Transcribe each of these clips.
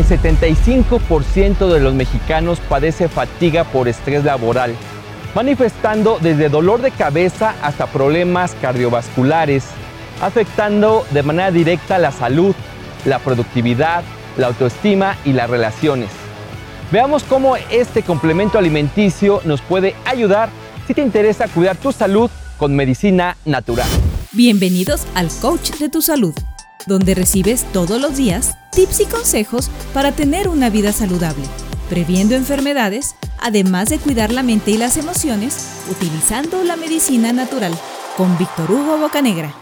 el 75% de los mexicanos padece fatiga por estrés laboral, manifestando desde dolor de cabeza hasta problemas cardiovasculares, afectando de manera directa la salud, la productividad, la autoestima y las relaciones. Veamos cómo este complemento alimenticio nos puede ayudar si te interesa cuidar tu salud con medicina natural. Bienvenidos al Coach de tu Salud, donde recibes todos los días tips y consejos para tener una vida saludable, previendo enfermedades, además de cuidar la mente y las emociones utilizando la medicina natural, con Víctor Hugo Bocanegra.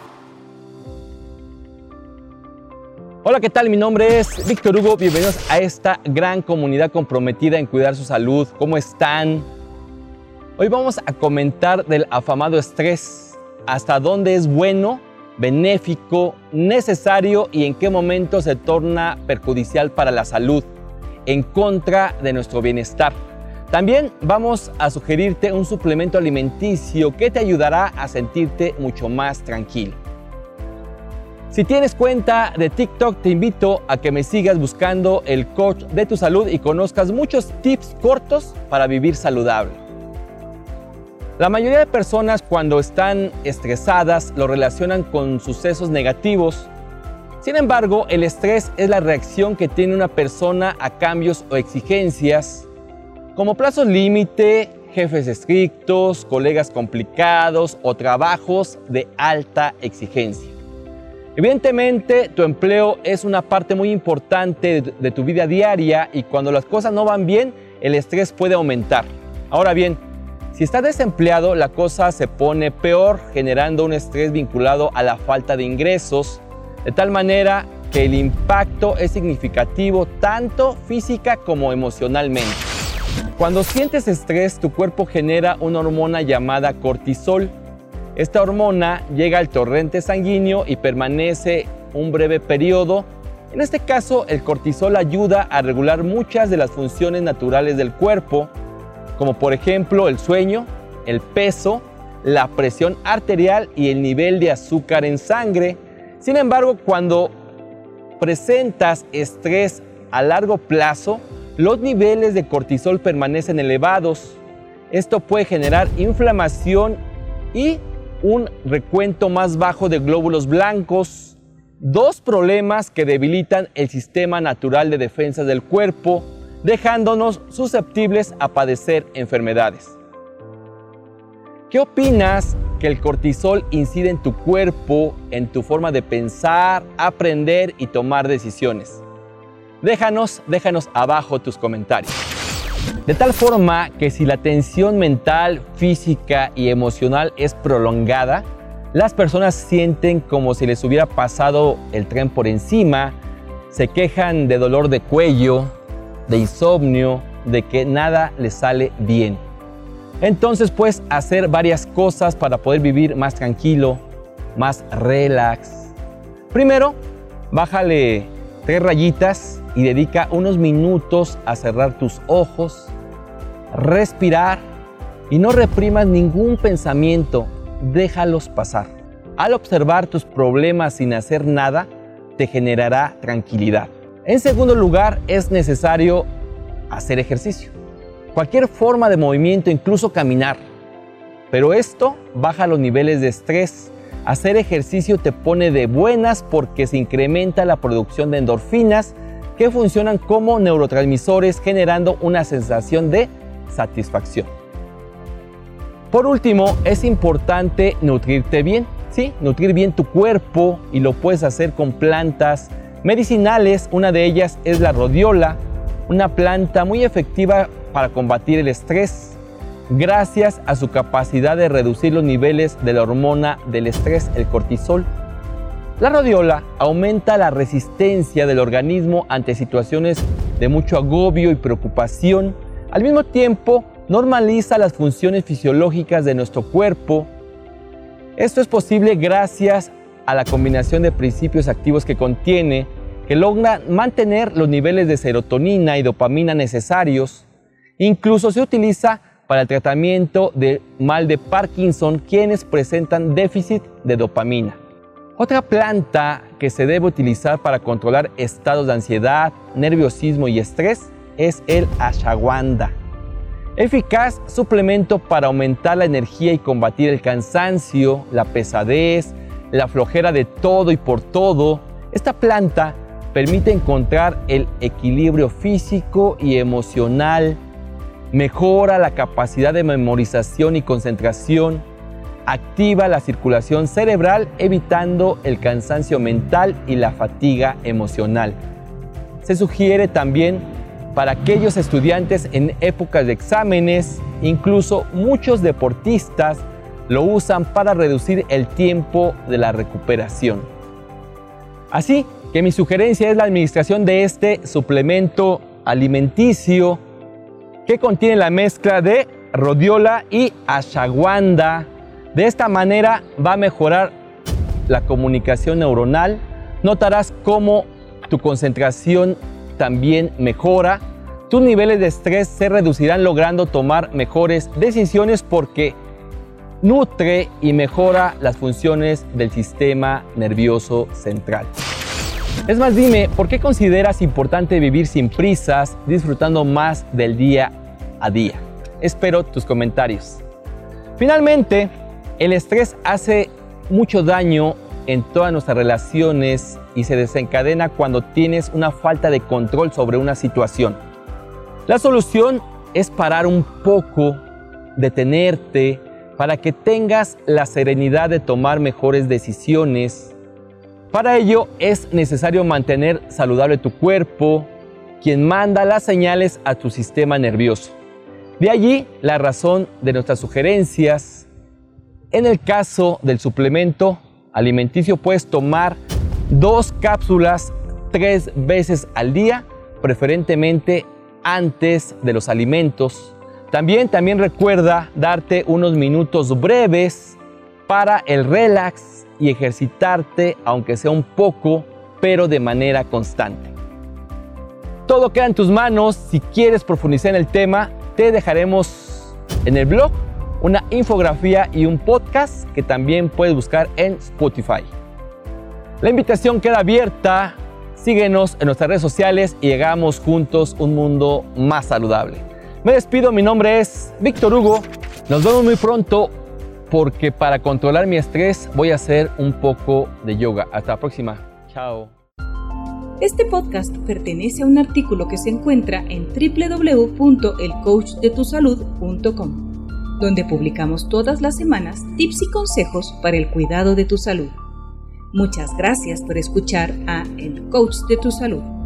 Hola, ¿qué tal? Mi nombre es Víctor Hugo. Bienvenidos a esta gran comunidad comprometida en cuidar su salud. ¿Cómo están? Hoy vamos a comentar del afamado estrés, hasta dónde es bueno, benéfico, necesario y en qué momento se torna perjudicial para la salud, en contra de nuestro bienestar. También vamos a sugerirte un suplemento alimenticio que te ayudará a sentirte mucho más tranquilo. Si tienes cuenta de TikTok, te invito a que me sigas buscando el coach de tu salud y conozcas muchos tips cortos para vivir saludable. La mayoría de personas cuando están estresadas lo relacionan con sucesos negativos. Sin embargo, el estrés es la reacción que tiene una persona a cambios o exigencias, como plazos límite, jefes estrictos, colegas complicados o trabajos de alta exigencia. Evidentemente, tu empleo es una parte muy importante de tu vida diaria y cuando las cosas no van bien, el estrés puede aumentar. Ahora bien, si estás desempleado, la cosa se pone peor, generando un estrés vinculado a la falta de ingresos, de tal manera que el impacto es significativo tanto física como emocionalmente. Cuando sientes estrés, tu cuerpo genera una hormona llamada cortisol, esta hormona llega al torrente sanguíneo y permanece un breve periodo. En este caso, el cortisol ayuda a regular muchas de las funciones naturales del cuerpo, como por ejemplo el sueño, el peso, la presión arterial y el nivel de azúcar en sangre. Sin embargo, cuando presentas estrés a largo plazo, los niveles de cortisol permanecen elevados. Esto puede generar inflamación y un recuento más bajo de glóbulos blancos, dos problemas que debilitan el sistema natural de defensa del cuerpo, dejándonos susceptibles a padecer enfermedades. ¿Qué opinas que el cortisol incide en tu cuerpo, en tu forma de pensar, aprender y tomar decisiones? Déjanos, déjanos abajo tus comentarios. De tal forma que si la tensión mental, física y emocional es prolongada, las personas sienten como si les hubiera pasado el tren por encima, se quejan de dolor de cuello, de insomnio, de que nada les sale bien. Entonces puedes hacer varias cosas para poder vivir más tranquilo, más relax. Primero, bájale tres rayitas y dedica unos minutos a cerrar tus ojos respirar y no reprimas ningún pensamiento, déjalos pasar. Al observar tus problemas sin hacer nada, te generará tranquilidad. En segundo lugar, es necesario hacer ejercicio. Cualquier forma de movimiento, incluso caminar. Pero esto baja los niveles de estrés. Hacer ejercicio te pone de buenas porque se incrementa la producción de endorfinas que funcionan como neurotransmisores generando una sensación de satisfacción. Por último, es importante nutrirte bien, ¿sí? Nutrir bien tu cuerpo y lo puedes hacer con plantas medicinales. Una de ellas es la rodiola, una planta muy efectiva para combatir el estrés gracias a su capacidad de reducir los niveles de la hormona del estrés, el cortisol. La rodiola aumenta la resistencia del organismo ante situaciones de mucho agobio y preocupación al mismo tiempo, normaliza las funciones fisiológicas de nuestro cuerpo. Esto es posible gracias a la combinación de principios activos que contiene, que logra mantener los niveles de serotonina y dopamina necesarios. Incluso se utiliza para el tratamiento del mal de Parkinson quienes presentan déficit de dopamina. Otra planta que se debe utilizar para controlar estados de ansiedad, nerviosismo y estrés es el ashwagandha. Eficaz suplemento para aumentar la energía y combatir el cansancio, la pesadez, la flojera de todo y por todo. Esta planta permite encontrar el equilibrio físico y emocional, mejora la capacidad de memorización y concentración, activa la circulación cerebral evitando el cansancio mental y la fatiga emocional. Se sugiere también para aquellos estudiantes en épocas de exámenes, incluso muchos deportistas lo usan para reducir el tiempo de la recuperación. Así que mi sugerencia es la administración de este suplemento alimenticio que contiene la mezcla de rodiola y ashwagandha. De esta manera va a mejorar la comunicación neuronal. Notarás cómo tu concentración también mejora. Tus niveles de estrés se reducirán logrando tomar mejores decisiones porque nutre y mejora las funciones del sistema nervioso central. Es más, dime, ¿por qué consideras importante vivir sin prisas, disfrutando más del día a día? Espero tus comentarios. Finalmente, el estrés hace mucho daño en todas nuestras relaciones y se desencadena cuando tienes una falta de control sobre una situación. La solución es parar un poco, detenerte, para que tengas la serenidad de tomar mejores decisiones para ello es necesario mantener saludable tu cuerpo, quien manda las señales a tu sistema nervioso. De allí la razón de nuestras sugerencias. En el caso del suplemento alimenticio puedes tomar dos cápsulas tres veces al día, preferentemente antes de los alimentos. También, también recuerda darte unos minutos breves para el relax y ejercitarte, aunque sea un poco, pero de manera constante. Todo queda en tus manos. Si quieres profundizar en el tema, te dejaremos en el blog una infografía y un podcast que también puedes buscar en Spotify. La invitación queda abierta. Síguenos en nuestras redes sociales y llegamos juntos un mundo más saludable. Me despido, mi nombre es Víctor Hugo. Nos vemos muy pronto porque para controlar mi estrés voy a hacer un poco de yoga. Hasta la próxima. Chao. Este podcast pertenece a un artículo que se encuentra en www.elcoachdetusalud.com, donde publicamos todas las semanas tips y consejos para el cuidado de tu salud. Muchas gracias por escuchar a El Coach de tu Salud.